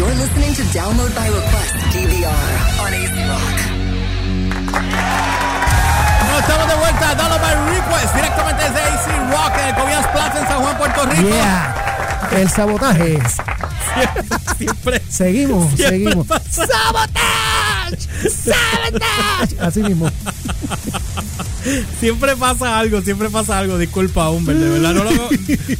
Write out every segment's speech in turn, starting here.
You're listening to Download by Request DVR on AC Rock. No, estamos de vuelta, Download by Request, directamente desde AC Rock en el Cobias Plaza en San Juan, Puerto Rico. Yeah. El sabotaje. Siempre, Seguimos, siempre seguimos. pasa- ¡Sabotage! ¡Sabotage! Así mismo. Siempre pasa algo, siempre pasa algo. Disculpa, Humber, de verdad. No lo, hago,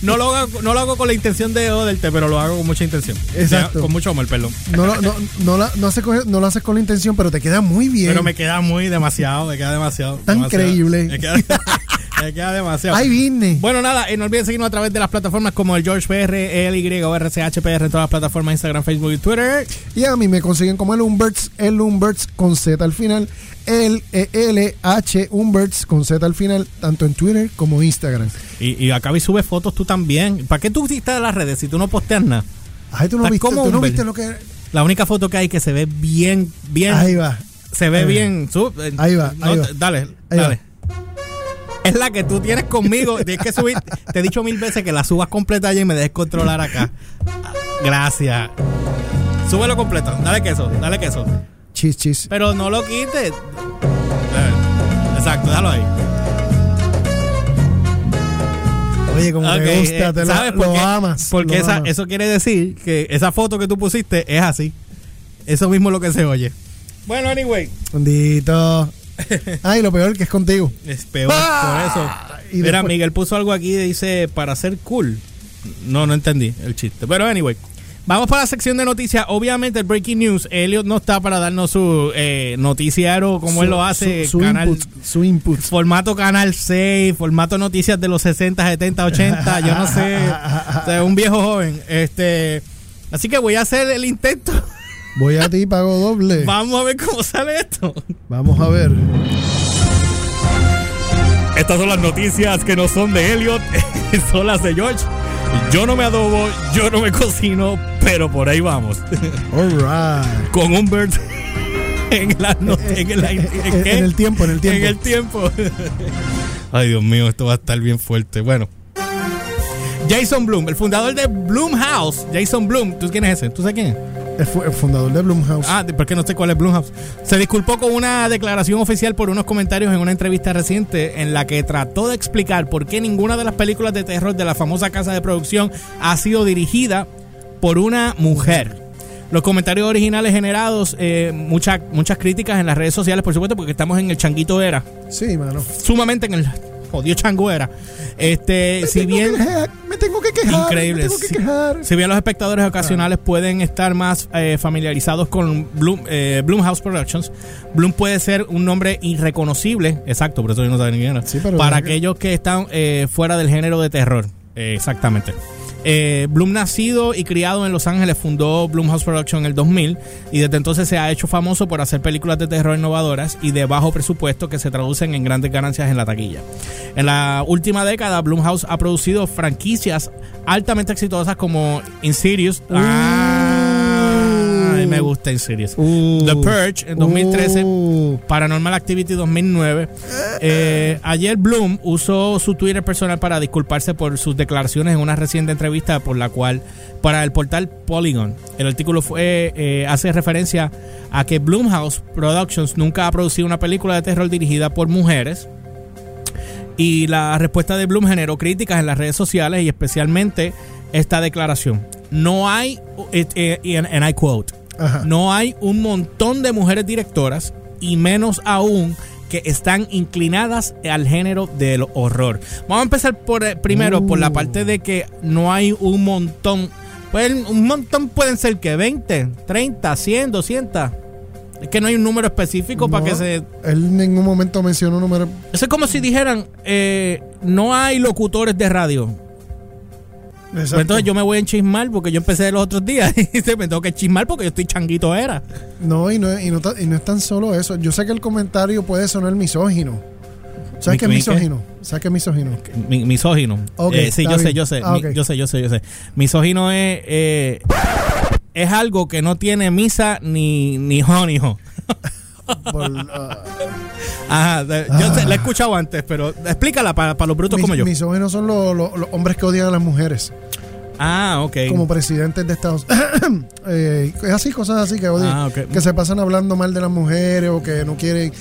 no, lo hago, no lo hago con la intención de joderte, pero lo hago con mucha intención. Exacto. Ya, Con mucho amor, perdón. No, lo- no, no, la- no, hace no lo haces con la intención, pero te queda muy bien. Pero me queda muy demasiado, me queda demasiado. Tan demasiado. creíble. Me queda, me queda demasiado. Ay, vine. Bueno, nada, eh, no olviden seguirnos a través de las plataformas como el George PR, el Y o RCHPR en todas las plataformas Instagram, Facebook y Twitter. Y a mí me consiguen como el Umberts, el Umberts con Z al final, el E L H Umberts con Z al final, tanto en Twitter como Instagram. Y, y acá y subes fotos tú también. ¿Para qué tú estás en las redes si tú no posteas nada? Ay, tú no viste, tú no viste lo que. La única foto que hay que se ve bien, bien. Ahí va. Se ve Ahí va. bien. Sub- eh, Ahí va, no, ahí va. Dale, Ahí va. Es la que tú tienes conmigo. Tienes que subir. Te he dicho mil veces que la subas completa allá y me dejes controlar acá. Gracias. Súbelo completo. Dale queso, dale queso. Chis, chis. Pero no lo quites. Eh, Exacto, déjalo ahí. Oye, como Ok, te gusta, eh, te lo, ¿sabes lo por qué? amas. Porque lo esa- amas. eso quiere decir que esa foto que tú pusiste es así. Eso mismo es lo que se oye. Bueno, anyway. Bendito. Ay, lo peor que es contigo. Es peor Ah, por eso. y Mira, después- Miguel puso algo aquí dice para ser cool. No, no entendí el chiste. Pero anyway. Vamos para la sección de noticias. Obviamente, el breaking news. Elliot no está para darnos su eh, noticiario como Su- él lo hace. Su, su canal, input. Su input. Formato Canal 6, formato noticias de los 60, 70, 80. Yo no sé. o sea, un viejo joven. Este. Así que voy a hacer el intento. Voy a ti, pago doble. Vamos a ver cómo sale esto. Vamos a ver. Estas son las noticias que no son de Elliot, son las de George. Yo no me adobo, yo no me cocino, pero por ahí vamos. All right. Con Humbert en, la no- en, el, en- En- ¿qué? en el tiempo, en el tiempo. En el tiempo. Ay, Dios mío, esto va a estar bien fuerte. Bueno. Jason Bloom, el fundador de Bloomhouse. Jason Bloom, ¿tú quién es ese? ¿Tú sabes quién es? El, el fundador de Blumhouse. Ah, porque no sé cuál es Blumhouse. Se disculpó con una declaración oficial por unos comentarios en una entrevista reciente en la que trató de explicar por qué ninguna de las películas de terror de la famosa casa de producción ha sido dirigida por una mujer. Los comentarios originales generados eh, muchas muchas críticas en las redes sociales, por supuesto, porque estamos en el changuito era, Sí, mano. sumamente en el jodido chango era. Este, si bien quejar, me tengo que quejar. Increíble. Me tengo que Sí. quejar. Si bien los espectadores ocasionales pueden estar más eh, familiarizados con Bloom, eh, Bloomhouse Productions, Bloom puede ser un nombre irreconocible, exacto, por eso yo no sabía ni quién era, Sí, pero para deja que- aquellos que están eh, fuera del género de terror. Eh, exactamente. Eh, Bloom, nacido y criado en Los Ángeles, fundó Bloomhouse Production en el 2000 y desde entonces se ha hecho famoso por hacer películas de terror innovadoras y de bajo presupuesto que se traducen en grandes ganancias en la taquilla. En la última década, Bloomhouse ha producido franquicias altamente exitosas como Insidious. Ah, me gusta Insidious. Uh. The Purge en 2013. Uh. Paranormal Activity 2009. Eh, ayer Bloom usó su Twitter personal para disculparse por sus declaraciones en una reciente entrevista por la cual para el portal Polygon. El artículo fue eh, hace referencia a que Bloomhouse Productions nunca ha producido una película de terror dirigida por mujeres. Y la respuesta de Bloom generó críticas en las redes sociales y especialmente esta declaración. No hay, eh, eh, y en- and I quote, Ajá. no hay un montón de mujeres directoras y menos aún que están inclinadas al género del horror. Vamos a empezar por eh, primero por la parte de que no hay un montón. Pues un montón pueden ser que 20, 30, 100, 200. Es que no hay un número específico para que se Él en ningún momento mencionó un número. eso es como si dijeran, eh, no hay locutores de radio. Pues entonces yo me voy a enchismar porque yo empecé los otros días y se me tengo que chismar porque yo estoy changuito era. No, y no, y, no, y no es tan solo eso. Yo sé que el comentario puede sonar misógino. ¿Sabes ¿Mi- qué es misógino? ¿Sabes qué es misógino? Mi- misógino. Ok, Eh, sí, yo sé, yo sé. Ah. Yo sé, yo sé, yo sé. Misógino es, eh, es algo que no tiene misa ni, ni jo ni jo. Por, ah, Ajá, de- yo sé, la he escuchado antes, pero explícala para, para los brutos mis- como yo. Misóginos son los, los- los hombres que odian a las mujeres. Ah, ok. como presidentes de Estados eh, es así, cosas así que, oye, Ah, que se pasan hablando mal de las mujeres o que no quieren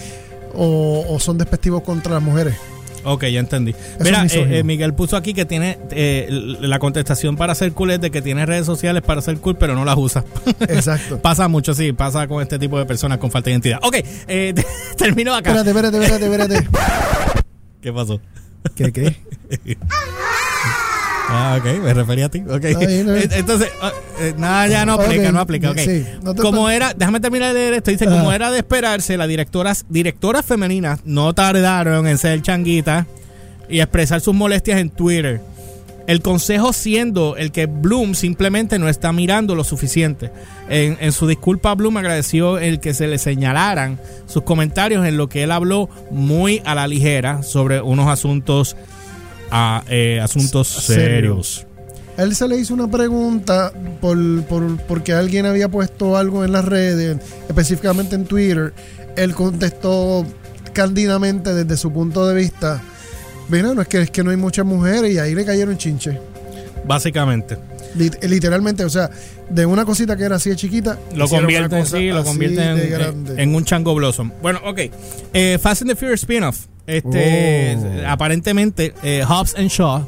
o, o son despectivos contra las mujeres. Ok, ya entendí. Mira, eh, eh, Miguel puso aquí que tiene eh, la contestación para ser cool es de que tiene redes sociales para ser cool, pero no las usa. Exacto. pasa mucho, sí, pasa con este tipo de personas con falta de identidad. Ok, eh, termino acá. espérate, espérate, espérate, espérate. ¿Qué pasó? ¿Qué qué? Ah, ok, me refería a ti. Ok. Está bien, está bien. Entonces, ah, eh, nada, ya no aplica, no aplica. Ok. sí, te como era, déjame terminar de leer esto. Dice, como era de esperarse, las directoras, directoras femeninas no tardaron en ser changuitas y expresar sus molestias en Twitter. El consejo siendo el que Bloom simplemente no está mirando lo suficiente. En, en su disculpa, Bloom agradeció el que se le señalaran sus comentarios en lo que él habló muy a la ligera sobre unos asuntos, ah, eh, asuntos Serio. serios. Él se le hizo una pregunta por, por- porque alguien había puesto algo en las redes, específicamente en Twitter. Él contestó cándidamente desde su punto de vista. Mira, no es que, es que no hay muchas mujeres y ahí le cayeron chinche. Básicamente. Lit- literalmente, o sea, de una cosita que era así de chiquita, Lo convierte, sí, lo convierte en un chango blossom. Bueno, ok. Eh, Fast and the Furious spin-off. Este, Oh. aparentemente, eh, Hobbs and Shaw.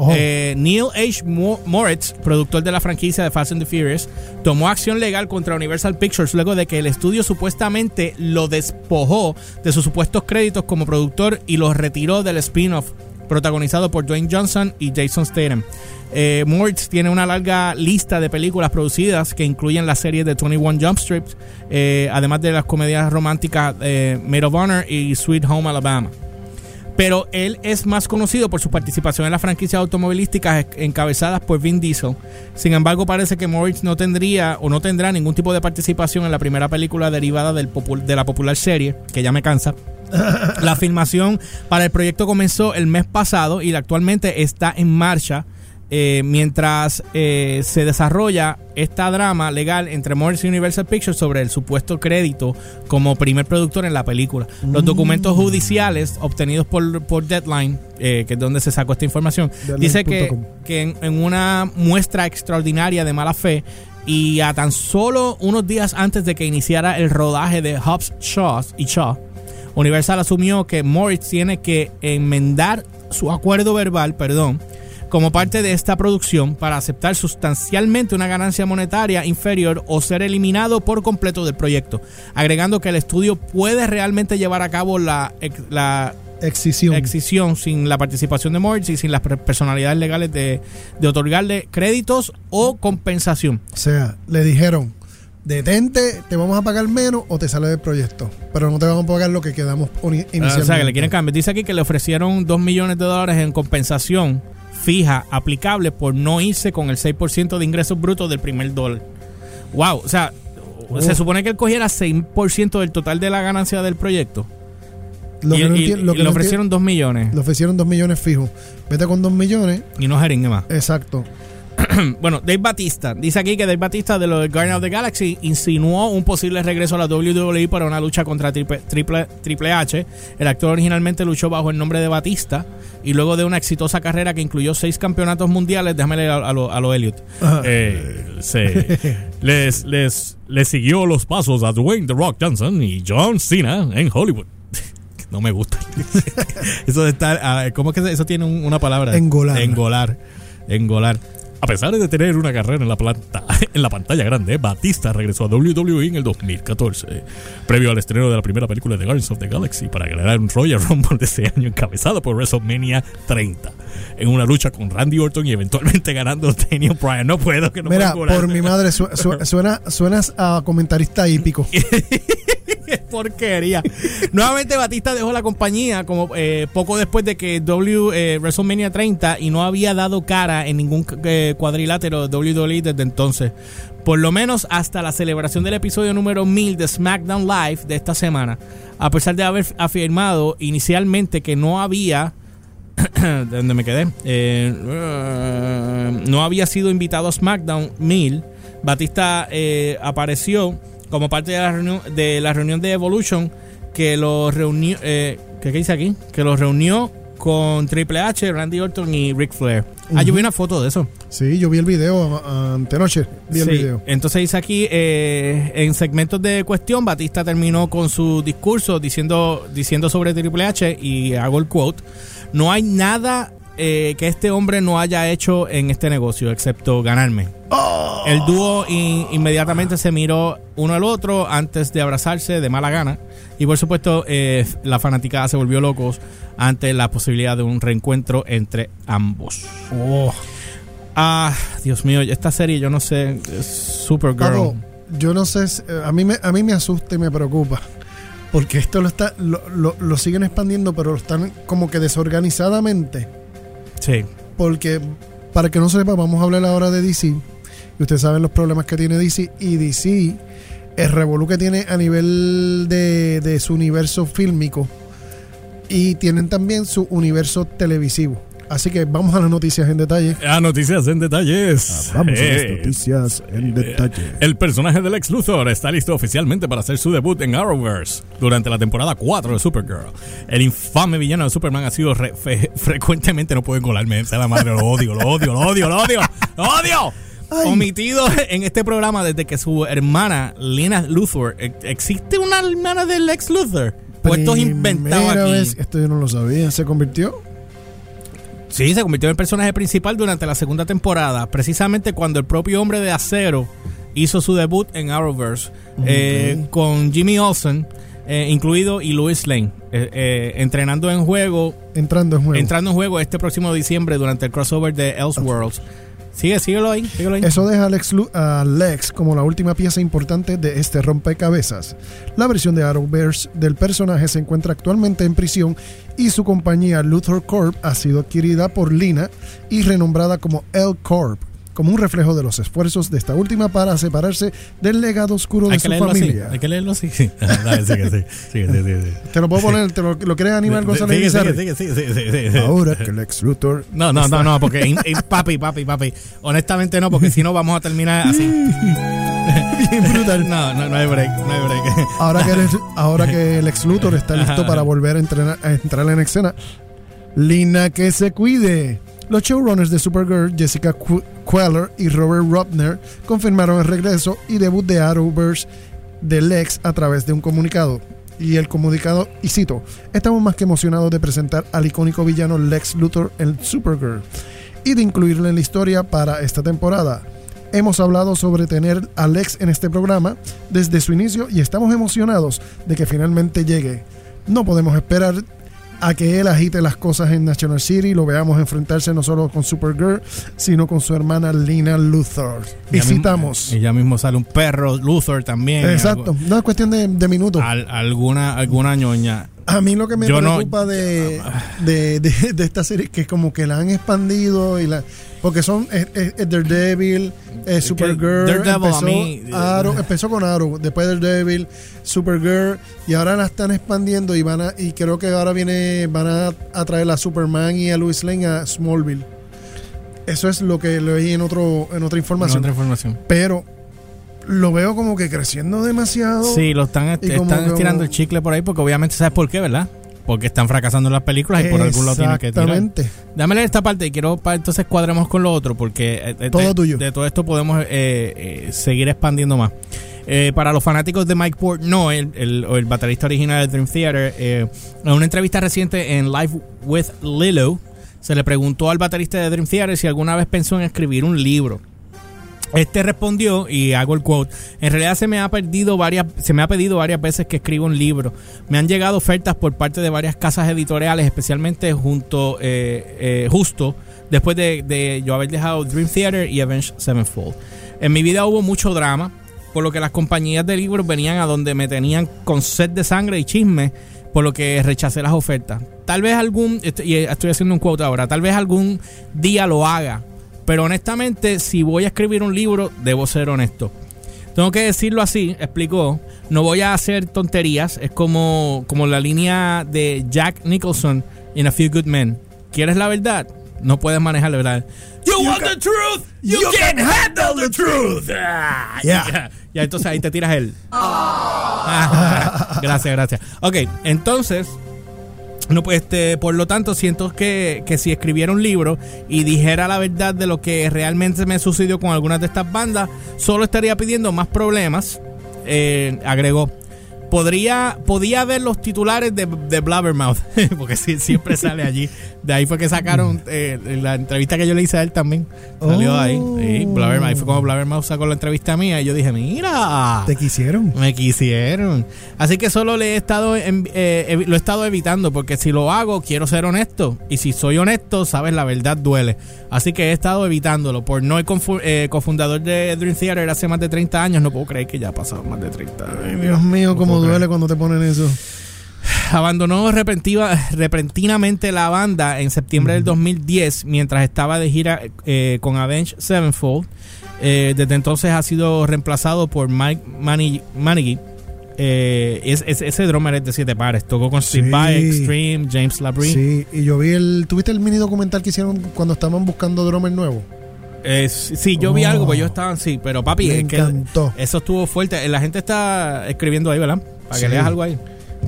Ojo. eh, Neil H. Mo- Moritz, productor de la franquicia de Fast and the Furious, tomó acción legal contra Universal Pictures luego de que el estudio supuestamente lo despojó de sus supuestos créditos como productor y los retiró del spin-off protagonizado por Dwayne Johnson y Jason Statham. Eh, Moritz tiene una larga lista de películas producidas que incluyen la serie de 21 Jump Street, eh, además de las comedias románticas eh, Maid of Honor y Sweet Home Alabama. Pero él es más conocido por su participación en las franquicias automovilísticas encabezadas por Vin Diesel. Sin embargo, parece que Moritz no tendría o no tendrá ningún tipo de participación en la primera película derivada de la popular serie, que ya me cansa. La filmación para el proyecto comenzó el mes pasado y actualmente está en marcha eh, mientras eh, se desarrolla esta drama legal entre Morris y Universal Pictures sobre el supuesto crédito como primer productor en la película. Los documentos judiciales obtenidos por, por Deadline, eh, que es donde se sacó esta información, dice que, que en, en una muestra extraordinaria de mala fe y a tan solo unos días antes de que iniciara el rodaje de Hobbs Shaw y Shaw, Universal asumió que Moritz tiene que enmendar su acuerdo verbal, perdón, como parte de esta producción para aceptar sustancialmente una ganancia monetaria inferior o ser eliminado por completo del proyecto, agregando que el estudio puede realmente llevar a cabo la, la Excisión. excisión sin la participación de Moritz y sin las per- personalidades legales de, de otorgarle créditos o compensación. O sea, le dijeron, detente, te vamos a pagar menos o te sale del proyecto. Pero no te vamos a pagar lo que quedamos inicialmente. O sea, que le quieren cambiar. Dice aquí que le ofrecieron 2 millones de dólares en compensación fija aplicable por no irse con el 6% de ingresos brutos del primer dólar. Wow, o sea, se supone que él cogiera 6% del total de la ganancia del proyecto. Lo y que no y- y le ofrecieron 2 millones le ofrecieron dos millones fijos. Vete con dos millones. y no jeringue más. Exacto. Bueno, Dave Batista. Dice aquí que Dave Batista de los Guardians of the Galaxy insinuó un posible regreso a la WWE para una lucha contra Triple, Triple- Triple H. El actor originalmente luchó bajo el nombre de Batista y luego de una exitosa carrera que incluyó seis campeonatos mundiales, déjame leer a, a lo, a lo Elliot. Eh, se- les, les, les siguió los pasos a Dwayne The Rock Johnson y John Cena en Hollywood. No me gusta. eso de estar. ah, ¿Cómo es que eso tiene un- una palabra? Engolar. Engolar. Engolar. A pesar de tener una carrera en la, planta, en la pantalla grande, Batista regresó a WWE en el 2014, previo al estreno de la primera película de Guardians of the Galaxy para ganar un Royal Rumble de ese año encabezado por WrestleMania 30, en una lucha con Randy Orton y eventualmente ganando Daniel Bryan. No puedo, que no Mira, por mi madre, su- su- suena, suenas a comentarista hípico. Porquería. Nuevamente Batista dejó la compañía como eh, poco después de que W eh, WrestleMania 30 y no había dado cara en ningún eh, cuadrilátero de WWE desde entonces. Por lo menos hasta la celebración del episodio número 1000 de SmackDown Live de esta semana. A pesar de haber afirmado inicialmente que no había ¿De dónde me quedé? Eh, no había sido invitado a SmackDown 1000. Batista eh, apareció como parte de la reunión de, la reunión de Evolution que lo reunió. Eh, ¿qué, qué dice aquí? Que lo reunió con Triple H, Randy Orton y Ric Flair. Ah, yo vi una foto de eso. Sí, yo vi el video antenoche. Vi el video. Entonces dice aquí, eh, en segmentos de cuestión, Batista terminó con su discurso diciendo, diciendo sobre Triple H, y hago el quote, no hay nada eh, que este hombre no haya hecho en este negocio, excepto ganarme. El dúo in- inmediatamente se miró uno al otro antes de abrazarse de mala gana. Y por supuesto, eh, la fanaticada se volvió locos ante la posibilidad de un reencuentro entre ambos. Oh. Ah, Dios mío, esta serie yo no sé, Supergirl. Paco, yo no sé, a mí, me, a mí me asusta y me preocupa. Porque esto lo, está, lo, lo- lo siguen expandiendo, pero lo están como que desorganizadamente. Sí. Porque, para que no sepa, vamos a hablar ahora de DC. Y ustedes saben los problemas que tiene DC. Y DC, el revolú que tiene a nivel de, de su universo fílmico. Y tienen también su universo televisivo. Así que vamos a las noticias en detalle. A noticias en detalles. Vamos a las Eh, noticias en detalle. El personaje del ex Luthor está listo oficialmente para hacer su debut en Arrowverse durante la temporada 4 de Supergirl. El infame villano de Superman ha sido re- fe- frecuentemente, no pueden colarme, sea la madre, lo odio, lo odio, lo odio, lo odio, lo odio. Ay. Omitido en este programa desde que su hermana Lena Luthor ¿e- existe una hermana del ex Luthor. O esto es inventado Primera aquí. vez, esto yo no lo sabía. ¿Se convirtió? Sí, se convirtió en el personaje principal durante la segunda temporada, precisamente cuando el propio hombre de acero hizo su debut en Arrowverse, eh, con Jimmy Olsen eh, incluido y Louis Lane, eh, eh, entrenando en juego, Entrando en juego. entrando en juego este próximo diciembre durante el crossover de Elseworlds. Sigue, síguelo ahí, ahí. Eso deja a Lex, Lu- a Lex como la última pieza importante de este rompecabezas. La versión de Arrowverse del personaje se encuentra actualmente en prisión y su compañía Luthor Corp ha sido adquirida por Lina y renombrada como L Corp, como un reflejo de los esfuerzos de esta última para separarse del legado oscuro de Hay su leerlo así, familia. hay que leerlo así. Dale, sigue, sigue, sigue. Te lo puedo poner, te lo, lo quieres animar González. Ahora que Lex Luthor No, no, no, no, porque in- in- papi, papi, papi. Honestamente no, porque si no vamos a terminar así. brutal. No, no, no hay break, no hay break. Ahora que, el, ahora que el ex Luthor está listo para volver a, entrenar- a entrar en escena, Lina que se cuide. Los showrunners de Supergirl, Jessica Qu- Queller y Robert Robner, confirmaron el regreso y debut de Arrowverse de Lex a través de un comunicado. Y el comunicado, y cito, estamos más que emocionados de presentar al icónico villano Lex Luthor en Supergirl y de incluirlo en la historia para esta temporada. Hemos hablado sobre tener a Lex en este programa desde su inicio y estamos emocionados de que finalmente llegue. No podemos esperar a que él agite las cosas en National City y lo veamos enfrentarse no solo con Supergirl, sino con su hermana Lina Luthor. Y citamos. Y ya mismo sale un perro, Luthor también. Exacto, no es cuestión de, de minutos. Al- alguna, alguna ñoña. A mí lo que me Yo no- preocupa de, de, de- de esta serie es que como que la han expandido y la porque son es- es Daredevil, es Supergirl, Daredevil a empezó, mí- Arrow, empezó con Arrow, después Daredevil, Supergirl y ahora la están expandiendo y van a y creo que ahora viene van a, a traer a Superman y a Lois Lane a Smallville. Eso es lo que leí en otro en otra información, Otra información. pero lo veo como que creciendo demasiado. Sí, lo están, est- están estirando el chicle por ahí porque obviamente sabes por qué, ¿verdad? Porque están fracasando en las películas y por algún lado tienen que tirar. Exactamente. Dame leer esta parte y quiero para entonces cuadremos con lo otro porque eh, eh, Todo de, tuyo. de todo esto podemos eh, eh, seguir expandiendo más. Eh, para los fanáticos de Mike Portnoy, el, el, el baterista original de Dream Theater, eh, en una entrevista reciente en Live with Lilo, se le preguntó al baterista de Dream Theater si alguna vez pensó en escribir un libro. Este respondió, y hago el quote, en realidad se me ha perdido varias, se me ha pedido varias veces que escriba un libro. Me han llegado ofertas por parte de varias casas editoriales, especialmente junto, eh, eh, justo después de, de yo haber dejado Dream Theater y Avenged Sevenfold. En mi vida hubo mucho drama, por lo que las compañías de libros venían a donde me tenían con sed de sangre y chisme, por lo que rechacé las ofertas. Tal vez algún, y estoy haciendo un quote ahora, tal vez algún día lo haga, pero honestamente, si voy a escribir un libro, debo ser honesto. Tengo que decirlo así, explicó. No voy a hacer tonterías. Es como, como la línea de Jack Nicholson en A Few Good Men. ¿Quieres la verdad? No puedes manejar la verdad. You, want the truth? You, can't handle the truth. Ah, Yeah. ya, ya, entonces ahí te tiras el. gracias, gracias. Ok, entonces, No, pues, este, por lo tanto, siento que, que si escribiera un libro y dijera la verdad de lo que realmente me sucedió con algunas de estas bandas, solo estaría pidiendo más problemas. Eh, agregó. Podría, podía ver los titulares de, de Blabbermouth, porque sí, siempre sale allí. De ahí fue que sacaron eh, la entrevista que yo le hice a él también. Salió Oh. ahí. Sí, Blabbermouth. Ahí fue como Blabbermouth sacó la entrevista mía y yo dije, mira. ¿Te quisieron? Me quisieron. Así que solo le he estado en- eh, lo he estado evitando porque si lo hago quiero ser honesto y si soy honesto, sabes, la verdad duele. Así que he estado evitándolo. Por no el eh, cofundador de Dream Theater hace más de 30 años, no puedo creer que ya ha pasado más de 30 años. Dios mío, cómo duele creer. cuando te ponen eso. Abandonó repentiva- repentinamente la banda en septiembre del 2010 mientras estaba de gira eh, con Avenged Sevenfold. Eh, desde entonces ha sido reemplazado por Mike Mani- Manigui. Eh, es, es- ese drummer es de siete pares. Tocó con Steve Sí. Vai, Extreme, James Labrie. Sí, y yo vi el. ¿Tuviste el mini documental que hicieron cuando estaban buscando drummer nuevo? Eh, sí, yo vi Oh. algo, pues yo estaba así. Pero papi, Me es que eso estuvo fuerte. La gente está escribiendo ahí, ¿verdad? Para que leas algo ahí.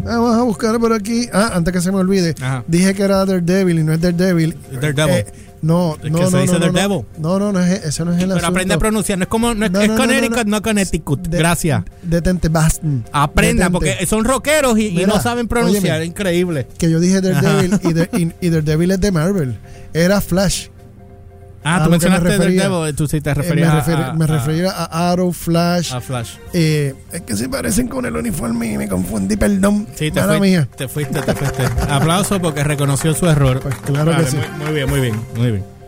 Ah, Vamos a buscar por aquí. Ah, antes que se me olvide. Ajá. Dije que era Daredevil y no es Daredevil. Daredevil. Eh, no, no, que no, se no, dice no. Daredevil. No, no, no es, ese no es el Pero asunto. aprende a pronunciar. No es como. No es, Connecticut, no. Connecticut. De- Gracias. Detente, Baston. Aprendan, Detente. porque son rockeros y, no saben pronunciar. óyeme. Increíble. Que yo dije Daredevil y, de- y, y Daredevil es de Marvel. Era Flash. Ah, A tú que me mencionaste refería. Daredevil. Tú sí te Eh, referías me, referi- a, me a- refería a Arrow, Flash. a Flash. Eh, es que se parecen con el uniforme y me confundí, perdón. Sí, te, mía. te fuiste, te fuiste. Aplauso porque reconoció su error. Pues claro Vale, que sí. Muy, muy bien, muy bien, muy bien.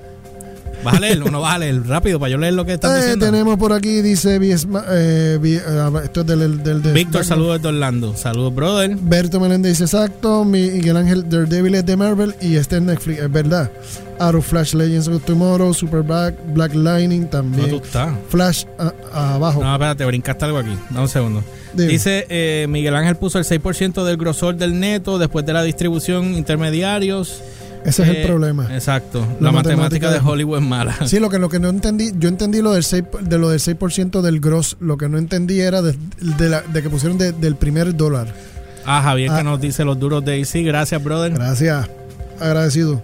Vas a leerlo, no vas a leer rápido para yo leer lo que estás Eh, diciendo. tenemos por aquí, dice eh, eh, esto es del, del, del- Víctor, saludos de Orlando. Saludos, brother. Berto Meléndez dice exacto, Miguel Ángel Daredevil es de Marvel y este es Netflix, es verdad. Arrow Flash Legends of Tomorrow, Superbad, Black Lightning No, también. tú estás. Flash a- abajo. No, espérate, brincaste algo aquí. Dame un segundo. Dime. Dice eh, Miguel Ángel puso el 6% del grosor del neto después de la distribución intermediarios. Ese es el Eh, problema. Exacto. La La, matemática, matemática de Hollywood es mala. Sí, lo que, lo que no entendí, yo entendí lo del 6, de lo del 6% del gross, lo que no entendí era de, de la- de que pusieron de- del primer dólar. Ah, Javier Ah. que nos dice los duros de AC. Gracias, brother. Gracias, agradecido.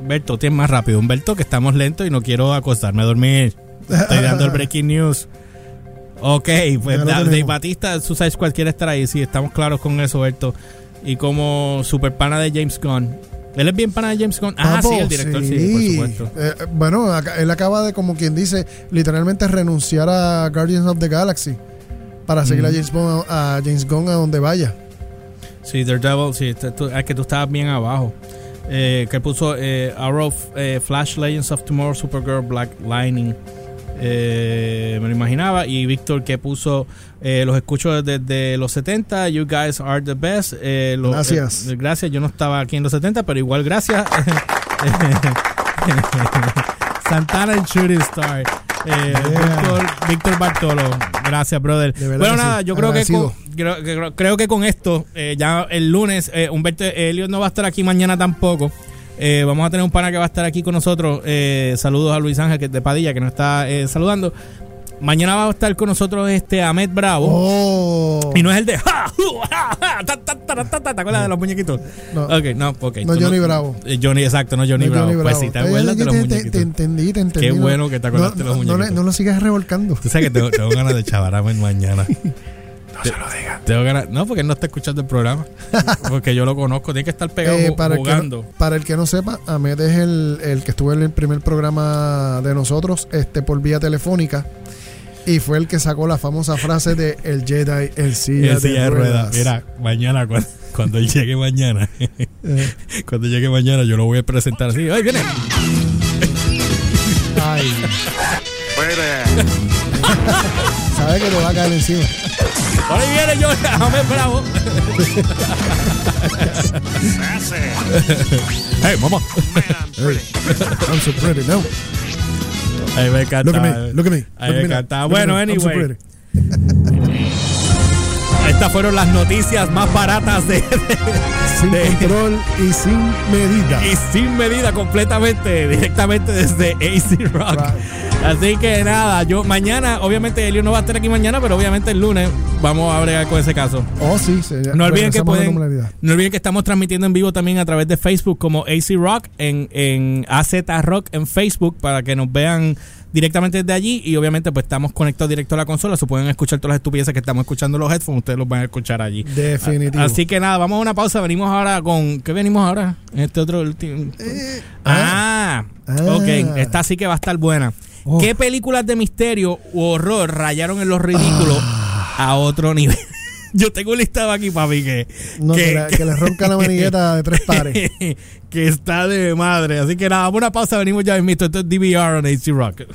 Humberto, tienes más rápido. Humberto, que estamos lentos y no quiero acostarme a dormir. Estoy dando el breaking news. Ok, pues Dave. Batista, Suicide Squad quiere estar ahí. Sí, estamos claros con eso, Humberto. Y como super pana de James Gunn. Él es bien pana de James Gunn. Ah, Papo, sí, el director, sí, por supuesto. Eh, bueno, él acaba de, como quien dice, literalmente renunciar a Guardians of the Galaxy para seguir a, Mm. James Bond, a James Gunn a donde vaya. Sí, Daredevil, sí, es que tú estabas bien abajo. Eh, que puso eh, Arrow, eh, Flash Legends of Tomorrow, Supergirl, Black Lightning. Eh, me lo imaginaba. Y Víctor que puso eh, los escucho desde los 70. You guys are the best. Eh, lo- Gracias. eh, gracias. Yo no estaba aquí en los 70, pero igual gracias. Santana and Shooting Star. Eh, Víctor, Víctor Bartolo. Gracias, brother. Bueno, nada, sí. yo creo que, Agradecido. creo, que- creo- creo que con esto, eh, ya el lunes, eh, Humberto Elliot no va a estar aquí mañana tampoco. Eh, vamos a tener un pana que va a estar aquí con nosotros. Eh, saludos a Luis Ángel que es de Padilla que nos está eh, saludando. Mañana va a estar con nosotros este Ahmed Bravo. Oh. Y no es el de ja, ja, ja, ta, ta, ta, ¿Te acuerdas de los muñequitos? No. Ok, no, ok. No Johnny Bravo. Eh, Johnny, exacto, no Johnny, No, Bravo. Johnny Pues Bravo. sí, te acuerdas de los te- muñequitos. Te entendí, te entendí. Qué No- bueno que te acordaste de no, los no, le- muñequitos. no lo sigas revolcando. Tú sabes que tengo, tengo ganas de chavarame mañana. No se lo diga. Tengo. No, porque él no está escuchando el programa. Porque yo lo conozco. Tiene que estar pegado Eh, para, el que jugando. no, para el que no sepa, Ahmed es el, el que estuvo en el primer programa de nosotros este por vía telefónica y fue el que sacó la famosa frase de el Jedi en silla, En silla de de ruedas. ruedas. Mira, mañana, cuando, cuando él llegue mañana, Eh, cuando llegue mañana, yo lo voy a presentar así. ¡Ay, viene! ay. Sabe que te va a caer encima. ¡Por ahí viene yo! ¡Amén, bravo! ¡Hey, mamá! Hey, I'm so pretty now. Ahí me encanta. Look at me, look at me. Look me at me now. encanta. Look at Bueno, me, I'm so anyway. Estas fueron las noticias más baratas de, de- Sin de- control y sin medida. y sin medida completamente, directamente desde AC Rock. Right. Así que nada, yo mañana, obviamente Elio no va a estar aquí mañana, pero obviamente el lunes vamos a bregar con ese caso. Oh, sí. se- No olviden que pueden, no olviden que estamos transmitiendo en vivo también a través de Facebook como AC Rock en, en AZ Rock en Facebook para que nos vean directamente desde allí y obviamente pues estamos conectados directo a la consola, se pueden escuchar todas las estupideces que estamos escuchando en los headphones, ustedes los van a escuchar allí. Definitivo. Así que nada, vamos a una pausa, venimos ahora con ¿qué venimos ahora? En Este otro último Ah, Ah. ok, esta sí que va a estar buena. Oh. ¿Qué películas de misterio u horror rayaron en los ridículos Ah. a otro nivel? Yo tengo un listado aquí, papi, que, No, que, la- que le ronca la manigueta de tres pares. que está de madre. Así que nada, vamos a una pausa, venimos ya mismo. Esto es DVR on AC Rock.